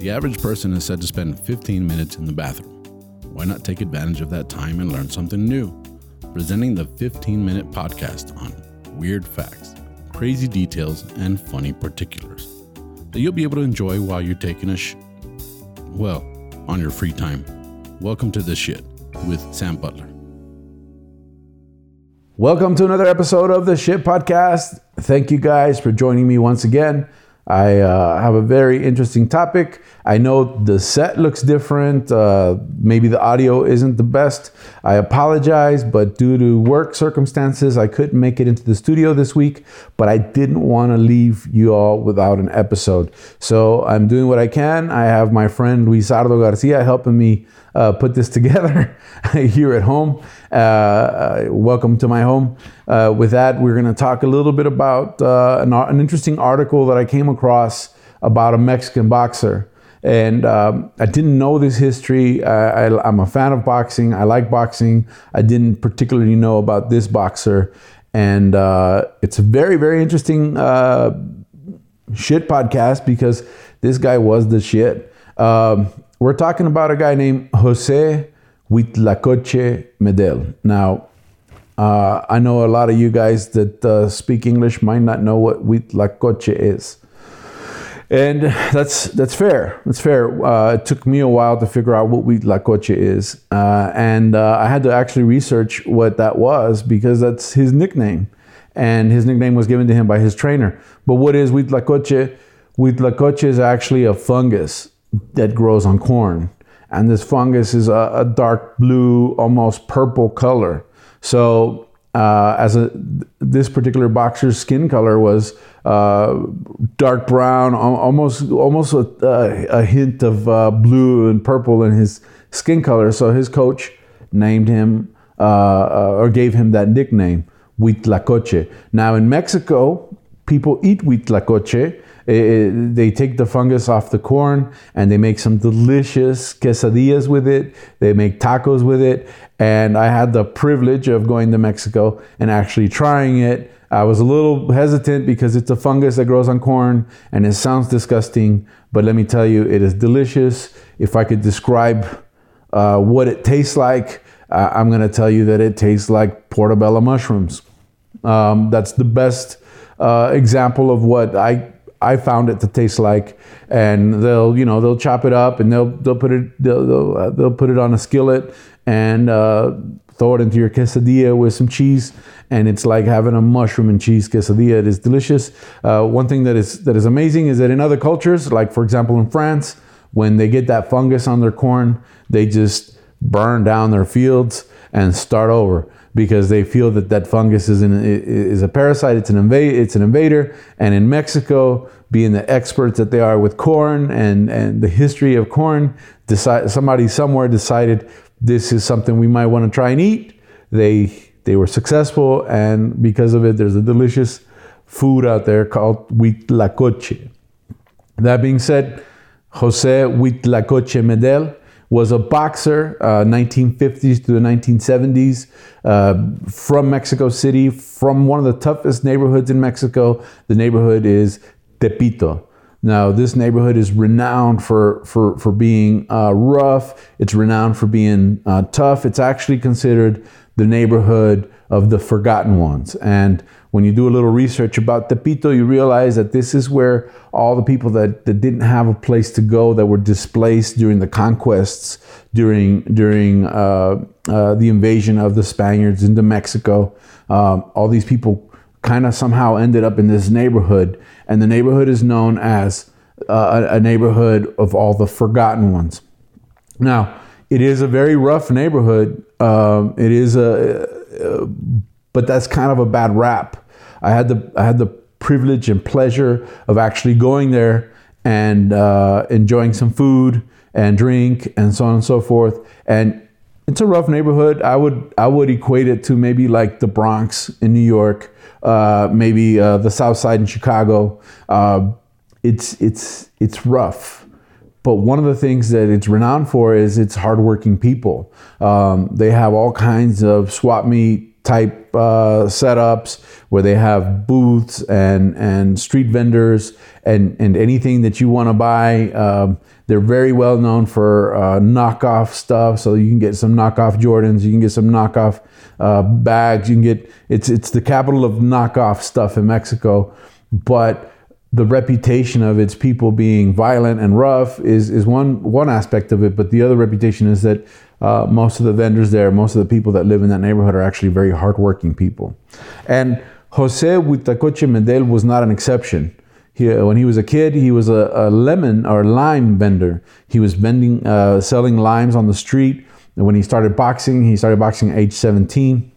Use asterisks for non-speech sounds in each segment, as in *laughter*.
The average person is said to spend 15 minutes in the bathroom. Why not take advantage of that time and learn something new? Presenting the 15 minute podcast on weird facts, crazy details, and funny particulars that you'll be able to enjoy while you're taking a sh. Well, on your free time. Welcome to This Shit with Sam Butler. Welcome to another episode of the Shit Podcast. Thank you guys for joining me once again. I uh, have a very interesting topic. I know the set looks different. Uh, maybe the audio isn't the best. I apologize, but due to work circumstances, I couldn't make it into the studio this week. But I didn't want to leave you all without an episode. So I'm doing what I can. I have my friend Luisardo Garcia helping me uh, put this *laughs* together *laughs* here at home. Uh, uh, welcome to my home. Uh, with that, we're going to talk a little bit about uh, an, an, interesting article that I came across about a Mexican boxer. And um, I didn't know this history. I, am a fan of boxing. I like boxing. I didn't particularly know about this boxer. And uh, it's a very, very interesting shit podcast because this guy was the shit. Um, we're talking about a guy named Jose Huitlacoche Medel. Now, uh, I know a lot of you guys that uh, speak English might not know what Huitlacoche is. And that's that's fair. That's fair. Uh, it took me a while to figure out what Huitlacoche is, uh, and uh, I had to actually research what that was because that's his nickname, and his nickname was given to him by his trainer. But what is Huitlacoche? Huitlacoche is actually a fungus that grows on corn. And this fungus is a, a dark blue, almost purple color. So, uh, as a this particular boxer's skin color was uh, dark brown, almost almost a, a hint of uh, blue and purple in his skin color. So his coach named him uh, uh, or gave him that nickname, Huitlacoche. Now in Mexico, people eat Huitlacoche it, they take the fungus off the corn and they make some delicious quesadillas with it. They make tacos with it. And I had the privilege of going to Mexico and actually trying it. I was a little hesitant because it's a fungus that grows on corn and it sounds disgusting. But let me tell you, it is delicious. If I could describe uh, what it tastes like, uh, I'm going to tell you that it tastes like portobello mushrooms. Um, that's the best uh, example of what I I found it to taste like, and they'll you know they'll chop it up and they'll they'll put it they'll they'll, uh, they'll put it on a skillet and uh, throw it into your quesadilla with some cheese, and it's like having a mushroom and cheese quesadilla. It is delicious. Uh, one thing that is that is amazing is that in other cultures, like for example in France, when they get that fungus on their corn, they just burn down their fields and start over because they feel that that fungus is, an, is a parasite, it's an, invade, it's an invader. And in Mexico, being the experts that they are with corn and, and the history of corn, decide, somebody somewhere decided this is something we might want to try and eat. They, they were successful, and because of it, there's a delicious food out there called huitlacoche. That being said, Jose Huitlacoche Medel was a boxer, uh, 1950s to the 1970s, uh, from Mexico City, from one of the toughest neighborhoods in Mexico. The neighborhood is Tepito. Now, this neighborhood is renowned for, for, for being uh, rough. It's renowned for being uh, tough. It's actually considered the neighborhood of the forgotten ones. And when you do a little research about Tepito, you realize that this is where all the people that, that didn't have a place to go, that were displaced during the conquests, during, during uh, uh, the invasion of the Spaniards into Mexico, um, all these people kind of somehow ended up in this neighborhood. And the neighborhood is known as uh, a, a neighborhood of all the forgotten ones. Now, it is a very rough neighborhood. Um, it is a, uh, but that's kind of a bad rap. I had the I had the privilege and pleasure of actually going there and uh, enjoying some food and drink and so on and so forth. And it's a rough neighborhood. I would I would equate it to maybe like the Bronx in New York, uh, maybe uh, the South Side in Chicago. Uh, it's it's it's rough. But one of the things that it's renowned for is its hardworking people. Um, they have all kinds of swap meet type uh, setups where they have booths and and street vendors and and anything that you want to buy. Um, they're very well known for uh, knockoff stuff, so you can get some knockoff Jordans, you can get some knockoff uh, bags, you can get it's it's the capital of knockoff stuff in Mexico, but the reputation of its people being violent and rough is is one one aspect of it, but the other reputation is that uh, most of the vendors there, most of the people that live in that neighborhood are actually very hardworking people, and Jose Huitlacoche Medel was not an exception. He, when he was a kid, he was a, a lemon or lime vendor. He was vending, uh, selling limes on the street. And when he started boxing, he started boxing at age 17.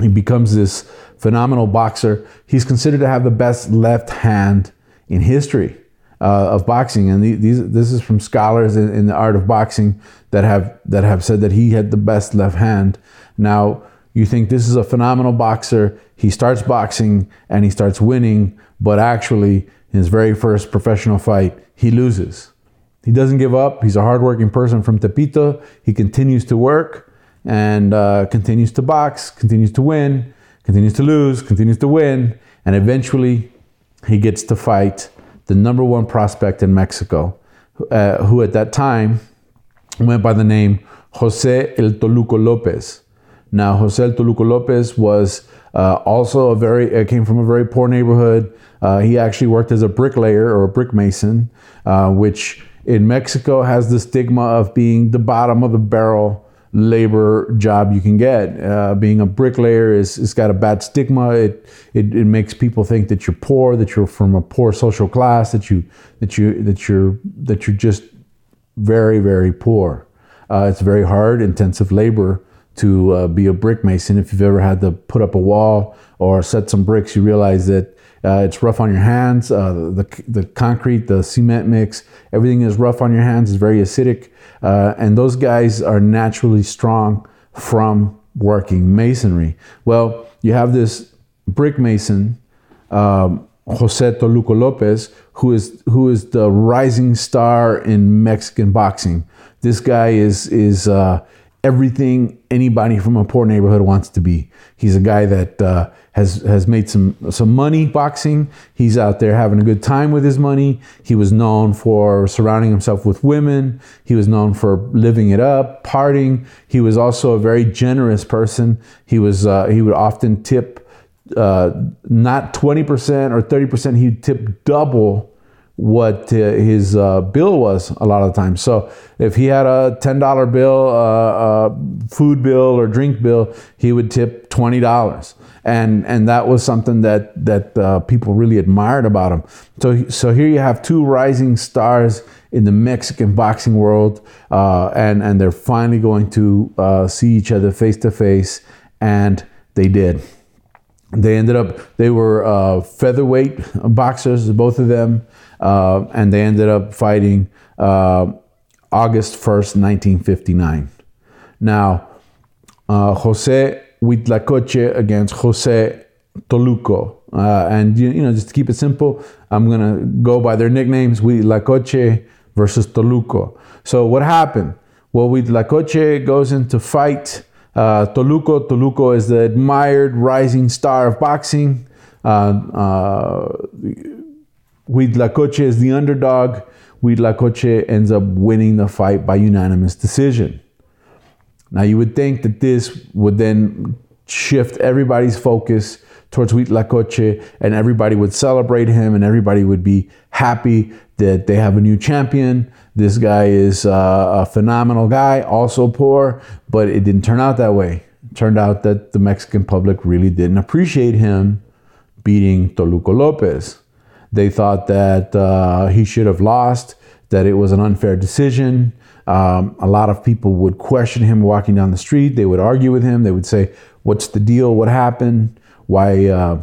He becomes this phenomenal boxer. He's considered to have the best left hand in history uh, of boxing, and these this is from scholars in, in, the art of boxing that have that have said that he had the best left hand. Now you think this is a phenomenal boxer. He starts boxing and he starts winning, but actually in his very first professional fight, he loses. He doesn't give up. He's a hardworking person from Tepito. He continues to work and uh, continues to box, continues to win, continues to lose, continues to win, and eventually he gets to fight the number one prospect in Mexico, uh, who at that time went by the name Jose El Toluco Lopez. Now, Jose El Toluco Lopez was uh, also a very uh, came from a very poor neighborhood. Uh, he actually worked as a bricklayer or a brick mason, uh, which in Mexico has the stigma of being the bottom of the barrel labor job you can get. Uh, being a bricklayer is it's got a bad stigma. It, it it makes people think that you're poor, that you're from a poor social class, that you that you that you're that you're just very very poor. Uh, it's very hard, intensive labor to uh, be a brick mason. If you've ever had to put up a wall or set some bricks, you realize that uh, it's rough on your hands. Uh, the, the concrete, the cement mix, everything is rough on your hands. It's very acidic. Uh, and those guys are naturally strong from working masonry. Well, you have this brick mason, um, Jose Toluco Lopez, who is who is the rising star in Mexican boxing. This guy is is uh, everything anybody from a poor neighborhood wants to be. He's a guy that uh, has has made some some money boxing. He's out there having a good time with his money. He was known for surrounding himself with women. He was known for living it up, partying. He was also a very generous person. He was uh, he would often tip uh, not twenty percent or thirty percent. He'd tip double what uh, his uh, bill was a lot of the time. So if he had a ten dollar bill, uh, uh, food bill or drink bill, he would tip twenty dollars, and and that was something that that uh, people really admired about him. So so here you have two rising stars in the Mexican boxing world, uh, and and they're finally going to see each other face to face, and they did. They ended up they were featherweight boxers, both of them uh, and they ended up fighting uh, August 1st, 1959. Now, uh, Jose Huitlacoche against Jose Toluco. Uh, and, you, you, know, just to keep it simple, I'm going to go by their nicknames Huitlacoche versus Toluco. So, what happened? Well, Huitlacoche goes into fight. Uh, Toluco, Toluco is the admired rising star of boxing. Uh, uh, Huitlacoche is the underdog. Huitlacoche ends up winning the fight by unanimous decision. Now, you would think that this would then shift everybody's focus towards Huitlacoche and everybody would celebrate him and everybody would be happy that they have a new champion. This guy is uh, a phenomenal guy, also poor, but it didn't turn out that way. It turned out that the Mexican public really didn't appreciate him beating Toluco Lopez. They thought that uh, he should have lost, that it was an unfair decision. Um, a lot of people would question him walking down the street. They would argue with him. They would say, "What's the deal? What happened? Why? Uh,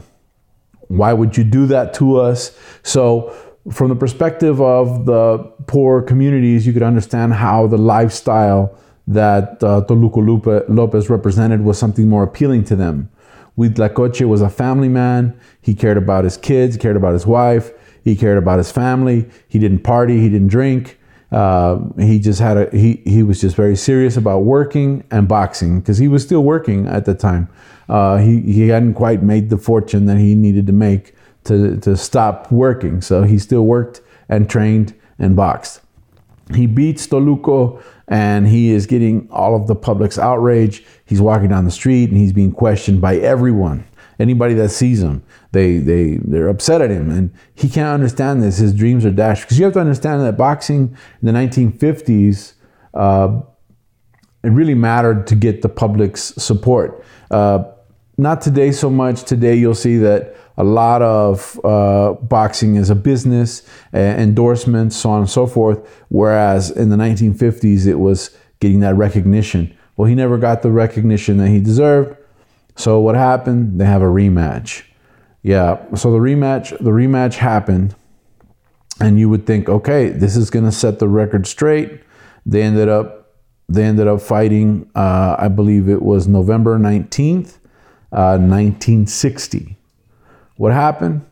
why would you do that to us?" So, from the perspective of the poor communities, you could understand how the lifestyle that uh, Toluco Lopez represented was something more appealing to them. Huitlacoche was a family man. He cared about his kids, he cared about his wife, he cared about his family. He didn't party, he didn't drink. Uh, he just had a he he was just very serious about working and boxing because he was still working at the time. Uh, he he hadn't quite made the fortune that he needed to make to to stop working, so he still worked and trained and boxed. He beats Toluco and he is getting all of the public's outrage. He's walking down the street and he's being questioned by everyone. Anybody that sees him, they they they're upset at him, and he can't understand this. His dreams are dashed because you have to understand that boxing in the 1950s, uh, it really mattered to get the public's support. Uh, not today so much. Today you'll see that a lot of uh, boxing is a business, uh, endorsements, so on and so forth. Whereas in the 1950s, it was getting that recognition. Well, he never got the recognition that he deserved. So what happened? They have a rematch. Yeah. So the rematch, the rematch happened, and you would think, okay, this is going to set the record straight. They ended up, they ended up fighting. Uh, I believe it was November 19th, 1960 uh, what happened?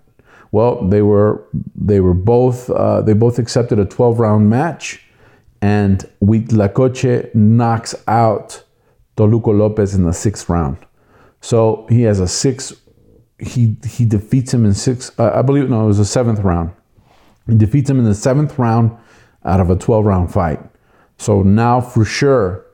Well, they were they were both uh, they both accepted a 12 round match, and Huitlacoche knocks out Toluco Lopez in the sixth round. So he has a six. He he defeats him in six. Uh, I believe no, it was a seventh round. He defeats him in the seventh round out of a 12 round fight. So now for sure,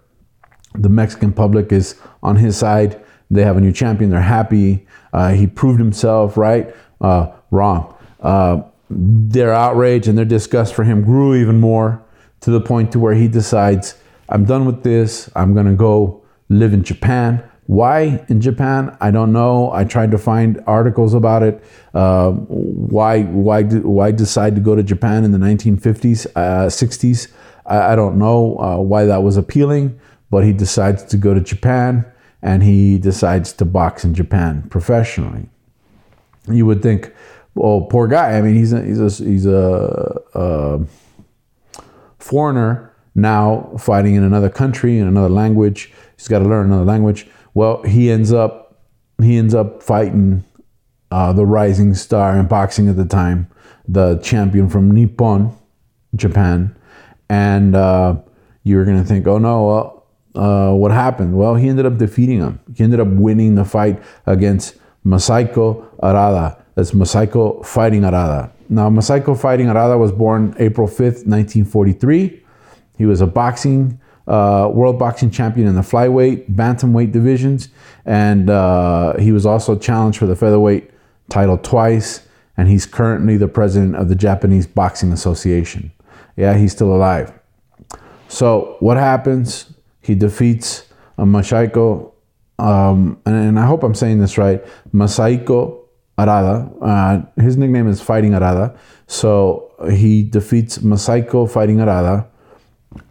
the Mexican public is on his side. They have a new champion. They're happy. Uh, he proved himself right. Uh, wrong. Uh, their outrage and their disgust for him grew even more to the point to where he decides, I'm done with this. I'm gonna go live in Japan. Why in Japan? I don't know. I tried to find articles about it. Uh, why why why decide to go to Japan in the 1950s, uh, 60s? I, I, don't know uh, why that was appealing, but he decides to go to Japan and he decides to box in Japan professionally. You would think, oh, poor guy. I mean, he's a, he's a, he's a, a foreigner now fighting in another country in another language. He's got to learn another language. Well, he ends up he ends up fighting uh, the rising star in boxing at the time, the champion from Nippon, Japan, and uh, you're gonna think, oh no, well, uh, what happened? Well, he ended up defeating him. He ended up winning the fight against Masaiko Arada. That's Masaiko fighting Arada. Now, Masaiko fighting Arada was born April 5th, 1943. He was a boxing, uh, world boxing champion in the flyweight, bantamweight divisions, and uh, he was also challenged for the featherweight title twice. And he's currently the president of the Japanese Boxing Association. Yeah, he's still alive. So, what happens? He defeats a Masaiko, um, and, and, I hope I'm saying this right, Masaiko Arada. Uh, his nickname is Fighting Arada. So he defeats Masaiko Fighting Arada,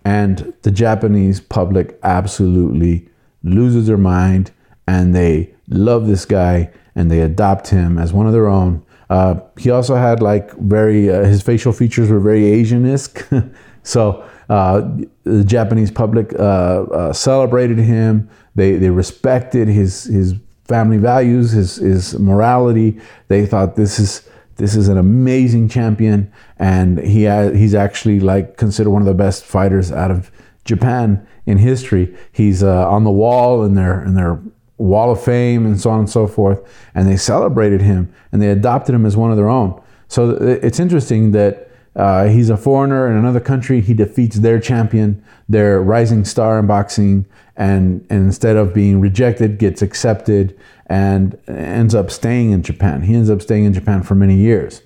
and the Japanese public absolutely loses their mind and they love this guy and they adopt him as one of their own. Uh, he also had like very, uh, his facial features were very Asian-esque. *laughs* so uh, the Japanese public uh, uh, celebrated him. They, they respected his, his family values, his, his morality. They thought this is, this is an amazing champion. And he, he's actually like considered one of the best fighters out of Japan in history. He's uh, on the wall in their, in their wall of fame and so on and so forth. And they celebrated him and they adopted him as one of their own. So it's interesting that uh, he's a foreigner in another country. He defeats their champion, their rising star in boxing, and, and instead of being rejected, gets accepted and ends up staying in Japan. He ends up staying in Japan for many years.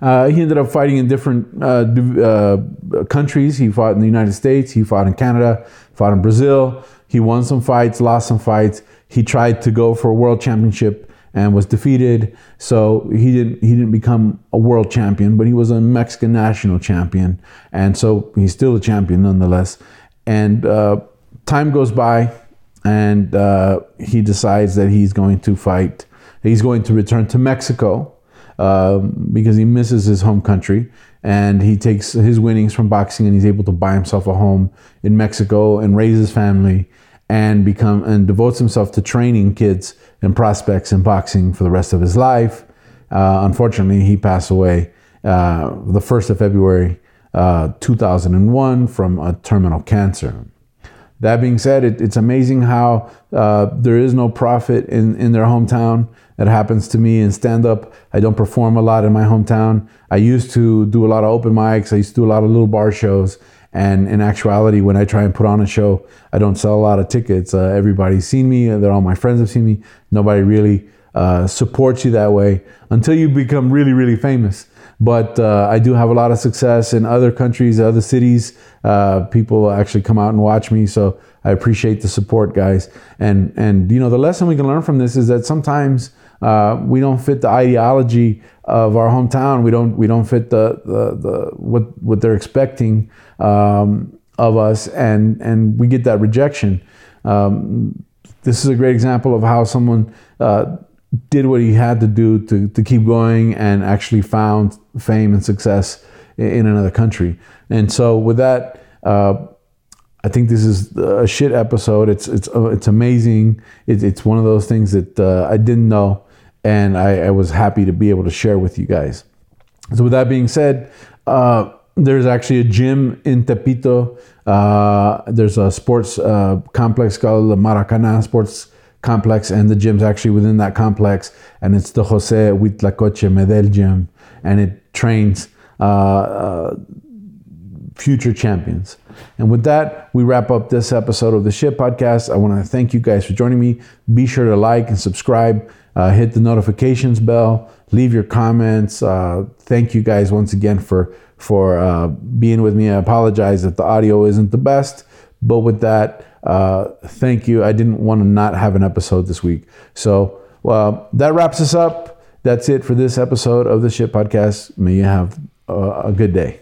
Uh, he ended up fighting in different uh, uh, countries. He fought in the United States, he fought in Canada, fought in Brazil. He won some fights, lost some fights. He tried to go for a world championship and was defeated. So he didn't he didn't become a world champion, but he was a Mexican national champion, and so he's still a champion nonetheless. And uh, time goes by, and uh, he decides that he's going to fight. He's going to return to Mexico um, because he misses his home country, and he takes his winnings from boxing, and he's able to buy himself a home in Mexico and raise his family and become and devotes himself to training kids and prospects in boxing for the rest of his life. Uh, unfortunately, he passed away uh, the 1st of February uh, 2001 from a terminal cancer. That being said, it, it's amazing how uh, there is no prophet in, in their hometown. That happens to me in stand up. I don't perform a lot in my hometown. I used to do a lot of open mics, I used to do a lot of little bar shows. And in actuality, when I try and put on a show, I don't sell a lot of tickets. Uh, everybody's seen me, they're all my friends have seen me. Nobody really uh, supports you that way until you become really, really famous. But uh, I do have a lot of success in other countries, other cities. Uh, people actually come out and watch me, so I appreciate the support, guys. And and you know the lesson we can learn from this is that sometimes uh, we don't fit the ideology of our hometown. We don't we don't fit the the, the what what they're expecting um, of us, and and we get that rejection. Um, this is a great example of how someone uh, did what he had to do to, to keep going and actually found fame and success in, another country. And so with that, uh, I think this is a shit episode. It's it's uh, it's amazing. It, it's one of those things that uh, I didn't know, and I, I, was happy to be able to share with you guys. So with that being said, uh, there's actually a gym in Tepito. Uh, there's a sports uh, complex called the Maracana Sports complex, and the gym's actually within that complex, and it's the Jose Huitlacoche Medel gym, and it trains uh, uh, future champions. And with that, we wrap up this episode of the Shit Podcast. I want to thank you guys for joining me. Be sure to like and subscribe, uh, hit the notifications bell, leave your comments. Uh, thank you guys once again for for uh, being with me. I apologize if the audio isn't the best, but with that. Uh, thank you. I didn't want to not have an episode this week. So well, that wraps us up. That's it for this episode of the Shit Podcast. May you have a good day.